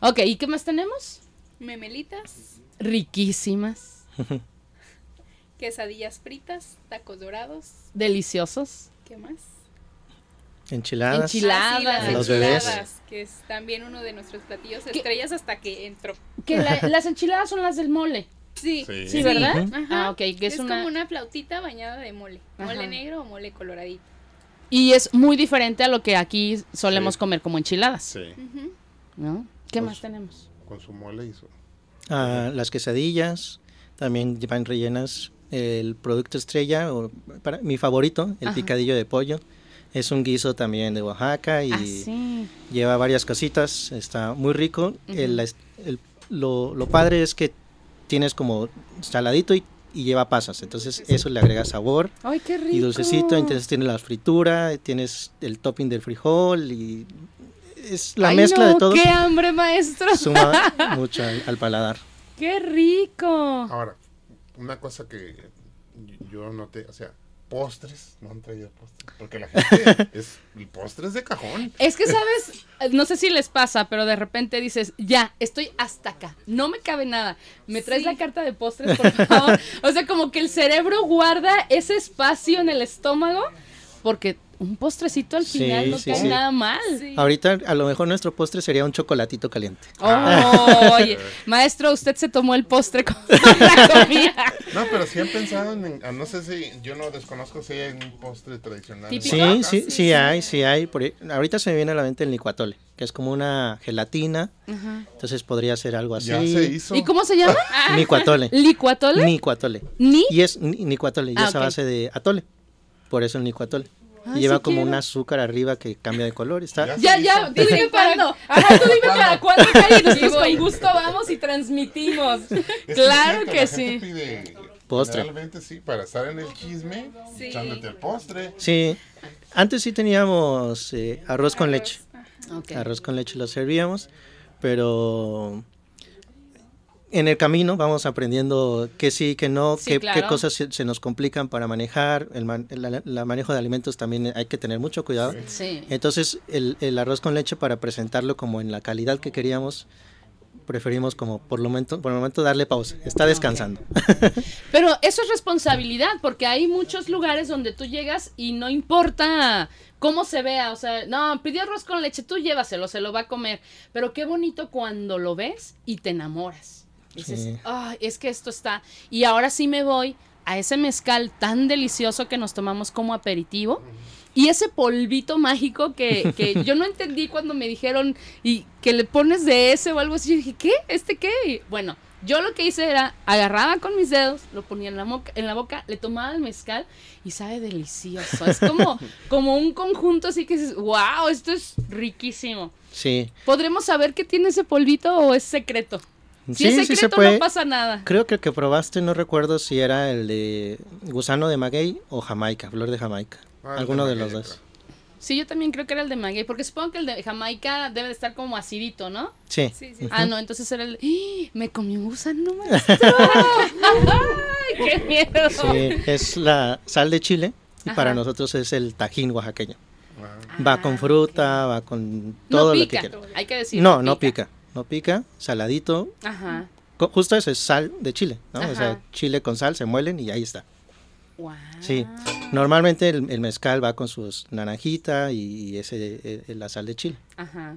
Ok, ¿y qué más tenemos? Memelitas, Riquísimas, quesadillas fritas, tacos dorados, deliciosos. ¿qué más? Enchiladas. Enchiladas. Ah, sí, las Los bebés. que es también uno de nuestros platillos ¿Qué? estrellas hasta que entró. Que la- las enchiladas son las del mole. Sí, Sí. Sí, ¿verdad? Ajá. Ah, ok, que es, es, una... como una flautita bañada de mole. Ajá. Mole negro o mole coloradito. Y es muy diferente a lo que aquí solemos Sí. comer como enchiladas, Sí. ¿no? ¿Qué Pues- más tenemos? con su mole y su... Ah, las quesadillas también llevan rellenas el producto estrella, o para, mi favorito, el Ajá. picadillo de pollo. Es un guiso también de Oaxaca y Ah, sí. lleva varias cositas, está muy rico. El- lo, lo padre es que tienes como saladito y, y lleva pasas, entonces eso le agrega sabor Ay, qué rico. y dulcecito, entonces tiene la fritura, tienes el topping del frijol y es la Ay, mezcla no, de todo. ¡Qué hambre, maestro! Suma mucho al, al paladar. ¡Qué rico! Ahora, una cosa que yo noté, o sea, postres, no han traído postres, porque la gente es, el postre es de cajón. Es que, ¿sabes? No sé si les pasa, pero de repente dices, ya, estoy hasta acá, no me cabe nada. ¿Me traes Sí. la carta de postres, por favor? o sea, como que el cerebro guarda ese espacio en el estómago, porque un postrecito al Sí, final no sí, cae sí. nada mal. Sí. Ahorita a lo mejor nuestro postre sería un chocolatito caliente. Oh, oye, maestro, usted se tomó el postre con la comida. No, pero sí han pensado en, ah, no sé si, yo no desconozco si hay un postre tradicional. Típico. Sí, sí, sí hay, sí hay. Por ahorita se me viene a la mente el licuatole, que es como una gelatina, entonces podría ser algo así. Ya se hizo. ¿Y cómo se llama? Licuatole. ¿Licuatole? Nicuatole. ¿Ni? Y es ni- nicuatole, y Ah, es a base de atole. Por eso el nicuatole. Ay, y lleva sí como quiero. un azúcar arriba que cambia de color. Está, Ya Ya, hizo. dime ¿Desde para cuándo? Ajá, tú dime para cuándo, Cari, nosotros con gusto vamos y transmitimos. Es Claro cierto, que la sí. gente pide, Postre. Generalmente sí, para estar en el chisme, Sí. echándote el postre. Sí, antes sí teníamos eh, arroz con leche. Arroz con leche lo servíamos, pero en el camino vamos aprendiendo que sí, que no, Sí, qué, claro. qué cosas se, se nos complican para manejar. El, man- el- el manejo de alimentos también hay que tener mucho cuidado. Sí. Entonces, el, el arroz con leche para presentarlo como en la calidad que queríamos, preferimos como por, lo momento, por el momento darle pausa. Está descansando. Pero eso es responsabilidad, porque hay muchos lugares donde tú llegas y no importa cómo se vea, o sea, no, pidió arroz con leche, tú llévaselo, se lo va a comer. Pero qué bonito cuando lo ves y te enamoras. Dices, Sí. "Ay, es que esto está. Y ahora sí me voy a ese mezcal tan delicioso que nos tomamos como aperitivo. Y ese polvito mágico que, que yo no entendí cuando me dijeron y que le pones de ese o algo así. Yo dije, ¿qué? ¿Este qué? Y bueno, yo lo que hice era agarraba con mis dedos, lo ponía en la, moca- en la boca, le tomaba el mezcal y sabe delicioso. Es como, como un conjunto así que dices, wow, esto es riquísimo. Sí. ¿Podremos saber qué tiene ese polvito o es secreto? Si sí, es sí secreto se puede. no pasa nada. Creo que el que probaste, no recuerdo si era el de gusano de maguey o jamaica, flor de jamaica. Ah, Alguno de maguey, los dos. Sí, yo también creo que era el de maguey, porque supongo que el de Jamaica debe de estar como acidito, ¿no? Sí. Sí, sí. Ah, no, entonces era el... ¡Ih! Me comí un gusano, maestro. ¡Ay, qué miedo! Sí, es la sal de chile y Ajá. para nosotros es el tajín oaxaqueño. Ah, Va con fruta, va con todo no lo que quieras. hay que decir. No, no pica. No pica, saladito. Ajá. Justo eso es sal de chile, ¿no? O sea, chile con sal, se muelen y ahí está. Wow. Sí. Normalmente el, el mezcal va con sus naranjita y, y ese eh, la sal de chile. Ajá.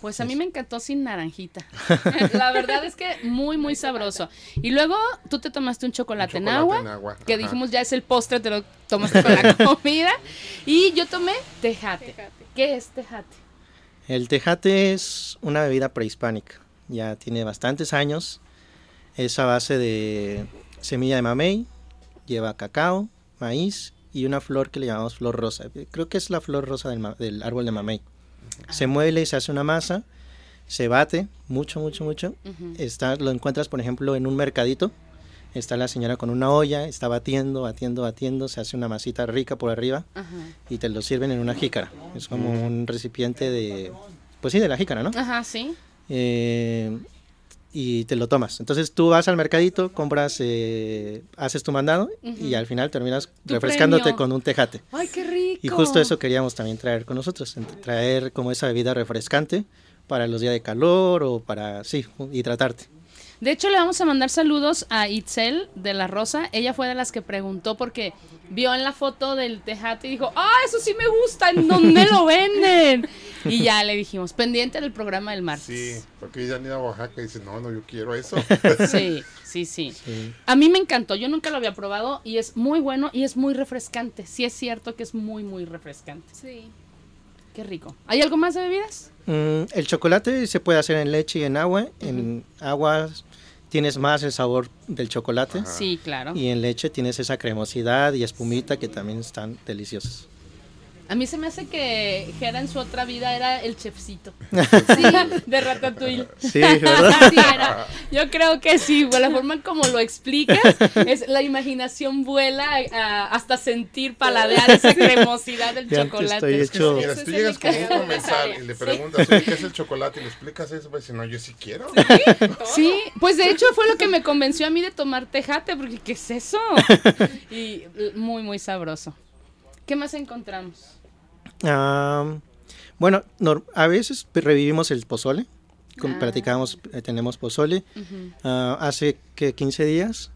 Pues a mí me encantó sin naranjita. La verdad es que muy, muy sabroso. Y luego tú te tomaste un chocolate, Un en, chocolate agua, en agua, que ajá. dijimos ya es el postre, te lo tomaste con la comida. Y yo tomé tejate. Tejate. ¿Qué es tejate? El tejate es una bebida prehispánica. Ya tiene bastantes años. Es a base de semilla de mamey, lleva cacao, maíz y una flor que le llamamos flor rosa. Creo que es la flor rosa del, árbol de mamey. Se muele y se hace una masa, se bate mucho, mucho, mucho. Está, lo encuentras, por ejemplo, en un mercadito. Está la señora con una olla, está batiendo, batiendo, batiendo, se hace una masita rica por arriba Ajá. y te lo sirven en una jícara. Es como un recipiente de, pues sí, de la jícara, ¿no? Ajá, sí. Eh, y te lo tomas. Entonces tú vas al mercadito, compras, eh, haces tu mandado y al final terminas refrescándote premio. con un tejate. Ay, qué rico. Y justo eso queríamos también traer con nosotros, traer como esa bebida refrescante para los días de calor o para, sí, hidratarte. De hecho, le vamos a mandar saludos a Itzel de La Rosa. Ella fue de las que preguntó porque vio en la foto del tejate y dijo, ah, eso sí me gusta, ¿en dónde lo venden? Y ya le dijimos, pendiente del programa del martes. Sí, porque ella han ido a Oaxaca y dice, no, no, yo quiero eso. Sí, sí, sí. Sí. A mí me encantó, yo nunca lo había probado y es muy bueno y es muy refrescante. Sí es cierto que es muy, muy refrescante. Sí. Qué rico. ¿Hay algo más de bebidas? Mm, el chocolate se puede hacer en leche y en agua. En agua tienes más el sabor del chocolate. Sí, claro. Y en leche tienes esa cremosidad y espumita que también están deliciosos. A mí se me hace que Jera en su otra vida era el chefcito. Sí, de Ratatouille. Sí, ¿verdad? Sí, era. Yo creo que sí, por la forma como lo explicas, es la imaginación vuela a- hasta sentir, paladear esa cremosidad del Ya te chocolate. estoy hecho- Mira, si tú llegas con un comensal y le preguntas, ¿qué es el chocolate? Y le explicas eso, a decir, no, yo sí quiero. Sí, pues de hecho fue lo que me convenció a mí de tomar tejate, porque ¿qué es eso? Y muy, muy sabroso. ¿Qué más encontramos? Ah, bueno, a veces revivimos el pozole. Ah. platicábamos, eh, tenemos pozole. Ah, hace que 15 días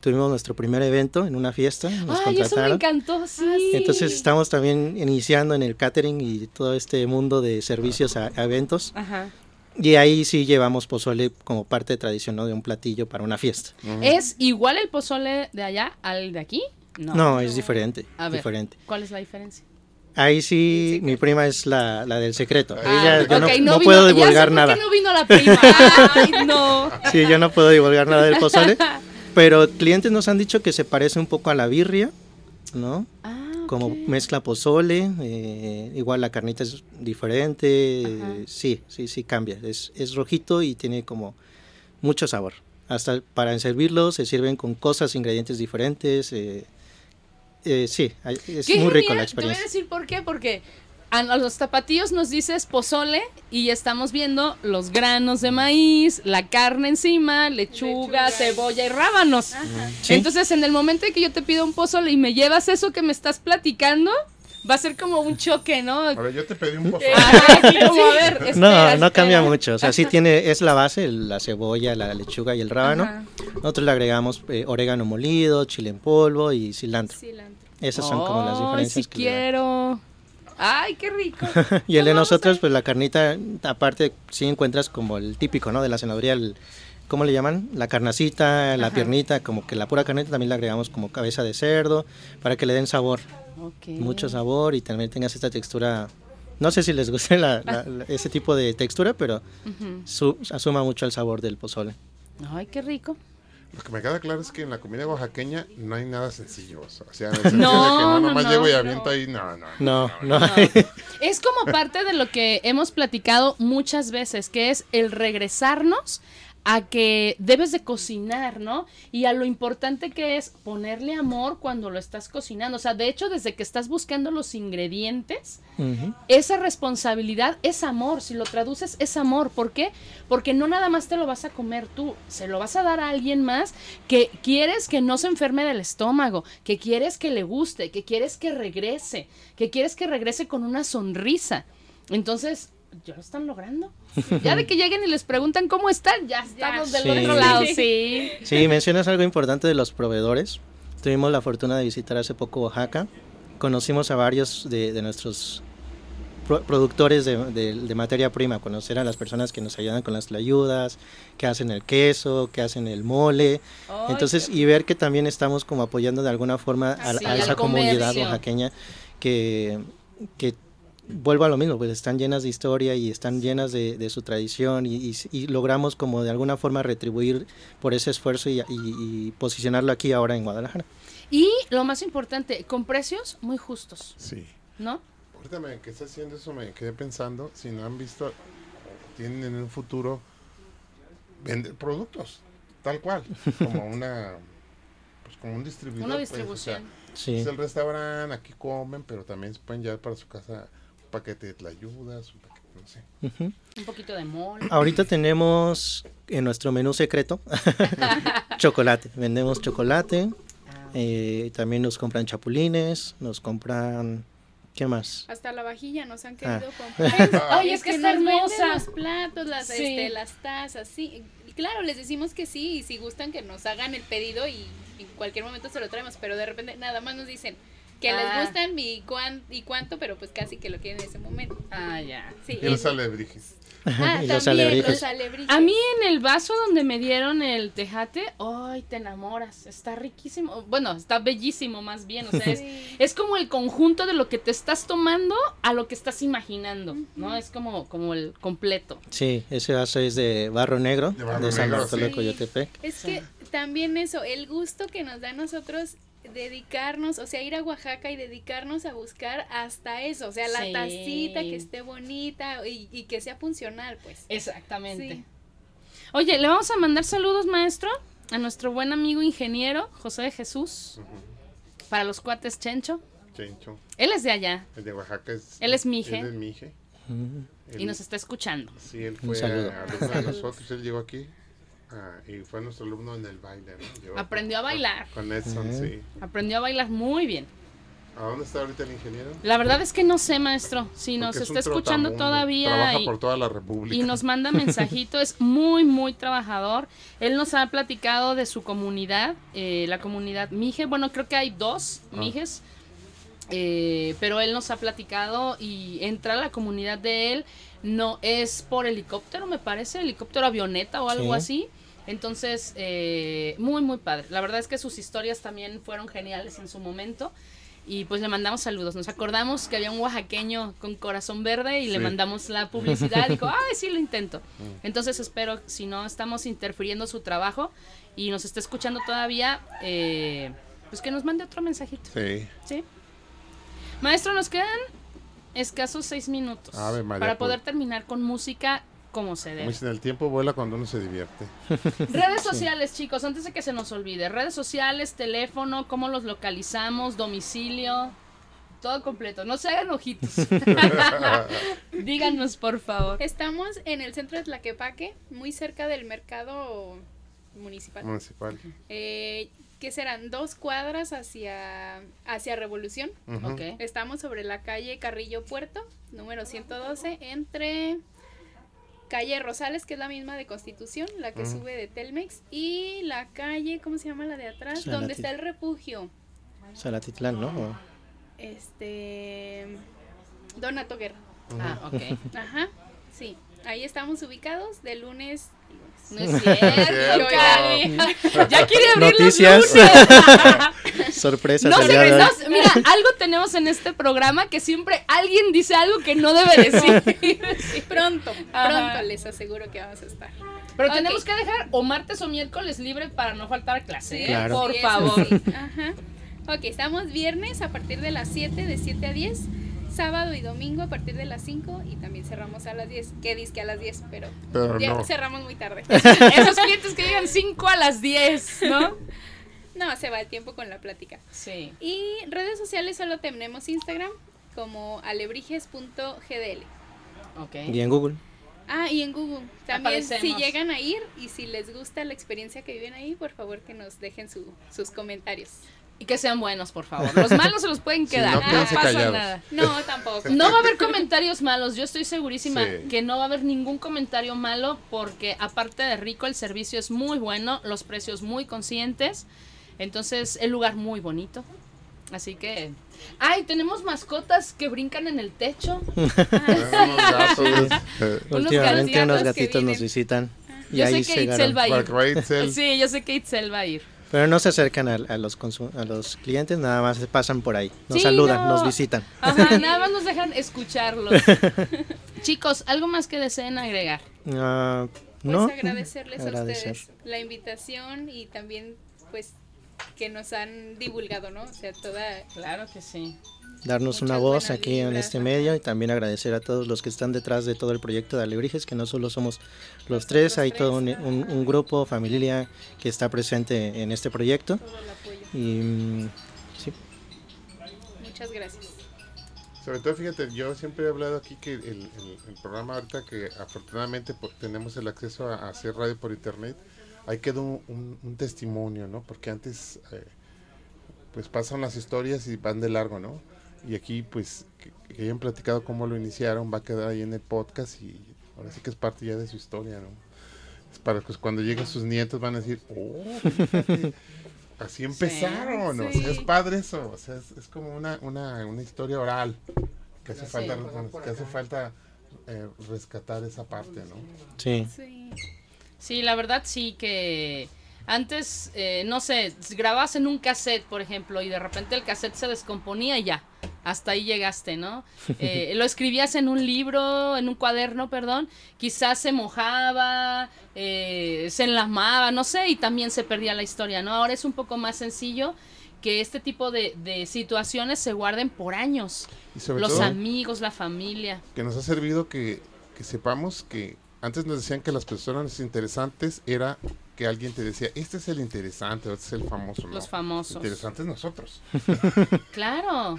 tuvimos nuestro primer evento en una fiesta. Nos Ay, eso me encantó, sí. Entonces estamos también iniciando en el catering y todo este mundo de servicios a, a eventos. Ajá. Y ahí sí llevamos pozole como parte ¿no? De un platillo para una fiesta. ¿Es igual el pozole de allá al de aquí? No, es diferente. A ver, diferente. ¿cuál es la diferencia? Ahí sí, mi prima es la, la del secreto. Ah, Ella, yo no, ok, no vino- puedo divulgar por nada. qué no vino la prima? Ay, no. Sí, yo no puedo divulgar nada del pozole. Pero clientes nos han dicho que se parece un poco a la birria, ¿no? Ah, Como mezcla pozole, eh, igual la carnita es diferente, eh, sí, sí, sí cambia. Es, es rojito y tiene como mucho sabor. Hasta para servirlo se sirven con cosas, ingredientes diferentes. eh, eh, sí, hay- es muy rico la Te voy a experiencia. decir por qué, porque a los tapatíos nos dices pozole y estamos viendo los granos de maíz, la carne encima, lechuga, Lechuga. cebolla y rábanos. Sí. Entonces, en el momento en que yo te pido un pozole y me llevas eso que me estás platicando, Va a ser como un choque, ¿no? A ver, yo te pedí un a ver, No, espera, no cambia mucho. O sea, sí tiene, es la base, la cebolla, la lechuga y el rábano. Ajá. Nosotros le agregamos eh, orégano molido, chile en polvo y cilantro. Cilantro. Esas son como las Ay, diferencias sí que quiero. Ay, qué rico. Y el de nosotros, pues la carnita, aparte, sí encuentras como el típico, ¿no? De la cenaduría, el, ¿cómo le llaman? La carnacita, la Ajá. piernita, como que la pura carnita también le agregamos como cabeza de cerdo, para que le den sabor, Ok. mucho sabor y también tengas esta textura. No sé si les gusta la- la- la- ese tipo de textura, pero Ujú. su- asuma mucho el sabor del pozole. Ay, qué rico. Lo que me queda claro es que en la comida oaxaqueña no hay nada sencillo. O sea, en el sentido No, de que no no, nomás no, llego y no. aviento ahí. No, no. No, no. Es como parte de lo que hemos platicado muchas veces, que es el regresarnos a que debes de cocinar, ¿no? Y a lo importante que es ponerle amor cuando lo estás cocinando. O sea, de hecho, desde que estás buscando los ingredientes, esa responsabilidad es amor. Si lo traduces, es amor. ¿Por qué? Porque no nada más te lo vas a comer tú, se lo vas a dar a alguien más que quieres que no se enferme del estómago, que quieres que le guste, que quieres que regrese, que quieres que regrese con una sonrisa. Entonces, ya lo están logrando. Ya de que lleguen y les preguntan cómo están, ya estamos del Sí. otro lado, sí. Sí, mencionas algo importante de los proveedores. Tuvimos la fortuna de visitar hace poco Oaxaca. Conocimos a varios de, de nuestros pro- productores de, de- de materia prima, conocer a las personas que nos ayudan con las ayudas, que hacen el queso, que hacen el mole. Entonces, qué- y ver que también estamos como apoyando de alguna forma a, Sí, a al esa comunidad oaxaqueña que, que vuelvo a lo mismo, pues están llenas de historia y están llenas de, de su tradición y, y- y logramos como de alguna forma retribuir por ese esfuerzo y, y- y posicionarlo aquí ahora en Guadalajara. Y lo más importante, con precios muy justos, Sí. ¿no? Ahorita me, que está haciendo eso me quedé pensando, si no han visto, tienen en un futuro vender productos, tal cual, como una, pues como un distribuidor. Una pues, o sea, distribución. Sí. es el restaurante, aquí comen, pero también se pueden llevar para su casa paquete de tlayudas, un paquete, no sé. Ujú. Un poquito de mole. Ahorita tenemos en nuestro menú secreto chocolate. Vendemos chocolate. eh, también nos compran chapulines, nos compran... ¿Qué más? Hasta la vajilla nos han Ah. querido comprar. Ay, es que está nos venden hermosa. los platos, las, Sí. este, las tazas, sí. Y Claro, les decimos que sí y si gustan que nos hagan el pedido y en cualquier momento se lo traemos, pero de repente nada más nos dicen que Ah. les gustan y, cuán, y cuánto, pero pues casi que lo quieren en ese momento. Ah, ya. Sí. Y los alebrijes. Ah, Y los también alebrijes. los alebrijes. A mí en el vaso donde me dieron el tejate, ay, te enamoras, está riquísimo. Bueno, está bellísimo más bien, o sea, es, Sí. es como el conjunto de lo que te estás tomando a lo que estás imaginando, ¿no? Es como, como el completo. Sí, ese vaso es de barro negro, De de, barro San sí. Coyotepec. Es que también eso, el gusto que nos da a nosotros dedicarnos, o sea, ir a Oaxaca y dedicarnos a buscar hasta eso, o sea, la Sí. tacita que esté bonita y, y que sea funcional, pues. Exactamente. Sí. Oye, le vamos a mandar saludos, maestro, a nuestro buen amigo ingeniero, José de Jesús, para los cuates Chencho. Chencho. Él es de allá El de Oaxaca es. Él es Mije. Él es Mije. y Él- nos está escuchando. Sí, él Un fue saludo. a- nosotros, él llegó aquí ah, y fue nuestro alumno en el baile, Aprendió a bailar. Con Edson, sí. Aprendió a bailar muy bien. ¿A dónde está ahorita el ingeniero? La verdad es que no sé, maestro, si nos es está escuchando todavía Trabaja y, por toda la República. y nos manda mensajito, es muy, muy trabajador. Él nos ha platicado de su comunidad, eh, la comunidad Mije. Bueno, creo que hay dos Ah. Mijes, eh, pero él nos ha platicado y entra a la comunidad de él. No es por helicóptero, me parece, helicóptero avioneta o algo Sí. así. Entonces, eh, muy, muy padre. La verdad es que sus historias también fueron geniales en su momento. Y pues le mandamos saludos. Nos acordamos que había un oaxaqueño con corazón verde y le mandamos la publicidad. Dijo, ay, sí, lo intento. Entonces espero, si no estamos interfiriendo su trabajo y nos está escuchando todavía, eh, pues que nos mande otro mensajito. Sí. ¿Sí? Maestro, nos quedan escasos seis minutos María, para pues. poder terminar con música como se Como debe. dicen, el tiempo vuela cuando uno se divierte. Redes sociales, chicos, antes de que se nos olvide. Redes sociales, teléfono, cómo los localizamos, domicilio, todo completo. No se hagan ojitos. Díganos, por favor. Estamos en el centro de Tlaquepaque, muy cerca del mercado municipal. Municipal. Eh, ¿qué serán? Dos cuadras hacia, hacia Revolución. Ok. Estamos sobre la calle Carrillo Puerto, número 112, entre calle Rosales, que es la misma de Constitución, la que sube de Telmex, y la calle, ¿cómo se llama la de atrás? Donde Salati- está el refugio. Salatitlán, ¿no? O- Este. Donato Guerra. Ah, ok. Ajá, sí. Ahí estamos ubicados de lunes. No es cierto. Cari. Ya quiere abrir Noticias. los lunes. Sorpresas No sé, mira, algo tenemos en este programa que siempre alguien dice algo que no debe decir. Pronto, Ajá. pronto les aseguro que vamos a estar. Pero tenemos que dejar o martes o miércoles libre para no faltar a clase. ¿eh? Claro. Por Sí, favor. sí. Ajá. Ok, estamos viernes a partir de las 7, de 7 a 10. Sábado y domingo a partir de las 5 y también cerramos a las 10. ¿Qué disque a las 10? Pero, Pero ya no. cerramos muy tarde. Esos clientes que llegan 5 a las 10, ¿no? no, se va el tiempo con la plática. Sí. Y redes sociales solo tenemos Instagram como alebrijes.gdl. Ok. Y en Google. Ah, y en Google. También si llegan a ir y si les gusta la experiencia que viven ahí, por favor que nos dejen su- sus comentarios. Y que sean buenos, por favor. Los malos se los pueden Sí, quedar. no no quédense pasa callados. nada. No, tampoco. No va a haber comentarios malos. Yo estoy segurísima Sí. que no va a haber ningún comentario malo porque aparte de rico el servicio es muy bueno, los precios muy conscientes. Entonces, el lugar muy bonito. Así que Ay, tenemos mascotas que brincan en el techo. Últimamente unos gatitos nos visitan. Y Yo ahí sé que. Itzel va a ir. Sí, yo sé que Itzel va a ir. Pero no se acercan a, a los a los clientes, nada más se pasan por ahí. Nos Sí, saludan, no. nos visitan. Ajá, nada más nos dejan escucharlos. Chicos, ¿algo más que deseen agregar? Ah, Pues no, agradecerles agradecer. a ustedes la invitación y también pues que nos han divulgado, ¿no? O sea, toda Claro que sí. Darnos Muchas una voz aquí en este medio y también agradecer a todos los que están detrás de todo el proyecto de Alebrijes, que no solo somos los tres, Los hay tres, todo un, un- un grupo, familia que está presente en este proyecto. todo el apoyo. Y sí, Muchas gracias. Sobre todo, fíjate, yo siempre he hablado aquí que el, el- el programa ahorita que afortunadamente tenemos el acceso a, a hacer radio por internet, ahí quedó un, un- un testimonio, ¿no? Porque antes, eh, pues pasan las historias y van de largo, ¿no? Y aquí, pues, que, que hayan platicado cómo lo iniciaron, va a quedar ahí en el podcast y ahora sí que es parte ya de su historia, ¿no? Es para que cuando lleguen sus nietos van a decir, oh, fíjate, así empezaron, o sea, es sí. padre eso, o sea, es, es como una, una, una historia oral que hace Sí. falta, que hace falta eh, rescatar esa parte, ¿no? sí. Sí. Sí, la verdad sí que antes, eh, no sé, grababas en un cassette, por ejemplo, y de repente el cassette se descomponía y ya, hasta ahí llegaste, ¿no? Eh, lo escribías en un libro, en un cuaderno, perdón, quizás se mojaba, eh, se enlamaba, no sé, y también se perdía la historia, ¿no? Ahora es un poco más sencillo que este tipo de, de situaciones se guarden por años. Y sobre Los todo amigos, la familia. que nos ha servido que, que sepamos que antes nos decían que las personas interesantes era que alguien te decía, este es el interesante, o este es el famoso, ¿no? Los famosos. Interesantes nosotros. Claro.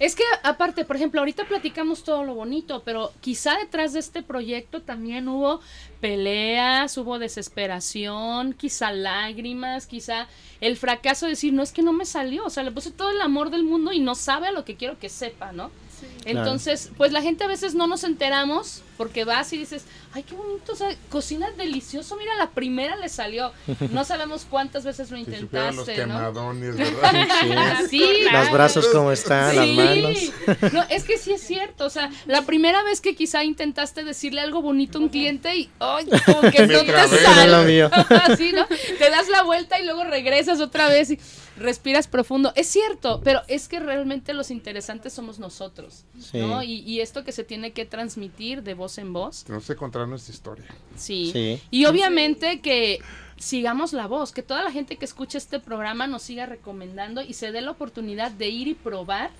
Es que aparte, por ejemplo, ahorita platicamos todo lo bonito, pero quizá detrás de este proyecto también hubo peleas, hubo desesperación, quizá lágrimas, quizá el fracaso de decir, no es que no me salió, o sea, le puse todo el amor del mundo y no sabe a lo que quiero que sepa, ¿no? Sí. Entonces, pues la gente a veces no nos enteramos porque vas y dices, ay, qué bonito, o sea, cocina delicioso, mira, la primera le salió. No sabemos cuántas veces lo Si supieran los intentaste, ¿no? quemadones, ¿verdad? Sí, Los claro. brazos como están, las Sí. manos. No, es que sí es cierto. O sea, la primera vez que quizá intentaste decirle algo bonito a un cliente y ¡ay! como que no te sale. Así, ¿no? Te das la vuelta y luego regresas otra vez y respiras profundo. Es cierto, pero es que realmente los interesantes somos nosotros, Sí. ¿no? Y, y esto que se tiene que transmitir de voz en voz, Tenemos que contar nuestra historia. sí. Sí. Y obviamente que sigamos la voz, que toda la gente que escucha este programa nos siga recomendando y se dé la oportunidad de ir y probar.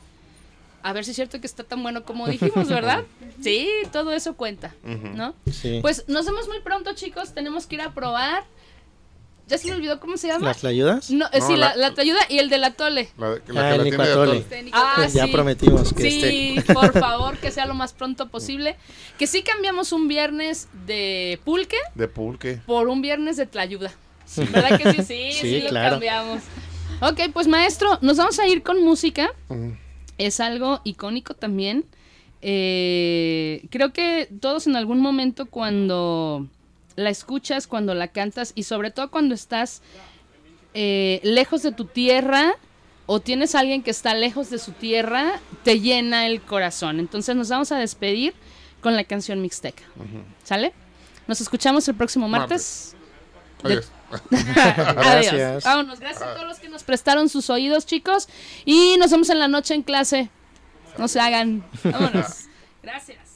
A ver si es cierto que está tan bueno como dijimos, ¿verdad? Sí, todo eso cuenta. ¿no? Sí. Pues nos vemos muy pronto, chicos. Tenemos que ir a probar. Ya se me olvidó cómo se llama. ¿Las ayudas? No, eh, No, sí, la, la- la tayuda y el del atole. La, la Ah, el. Este, Ah, Pues ya sí. prometimos que Sí, esté. por favor, que sea lo más pronto posible. Que sí cambiamos un viernes de pulque De pulque. por un viernes de tlayuda. ¿Verdad que sí? Sí, sí, Sí, lo claro. cambiamos. Ok, pues maestro, nos vamos a ir con música. Es algo icónico también. Eh, creo que todos en algún momento cuando la escuchas, cuando la cantas y sobre todo cuando estás eh, lejos de tu tierra o tienes a alguien que está lejos de su tierra, te llena el corazón. Entonces nos vamos a despedir con la canción Mixteca. ¿Sale? Nos escuchamos el próximo martes. Adiós. Adiós. Gracias. Vámonos. Gracias a todos los que nos prestaron sus oídos, chicos. Y nos vemos en la noche en clase. No se hagan. Vámonos. Gracias.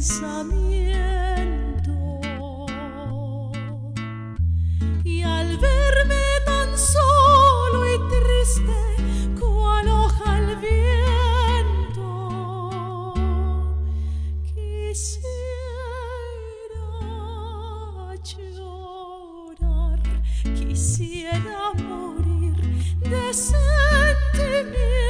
pensamiento. Y al verme tan solo y triste, cual hoja al viento, quisiera llorar, quisiera morir de sentimiento.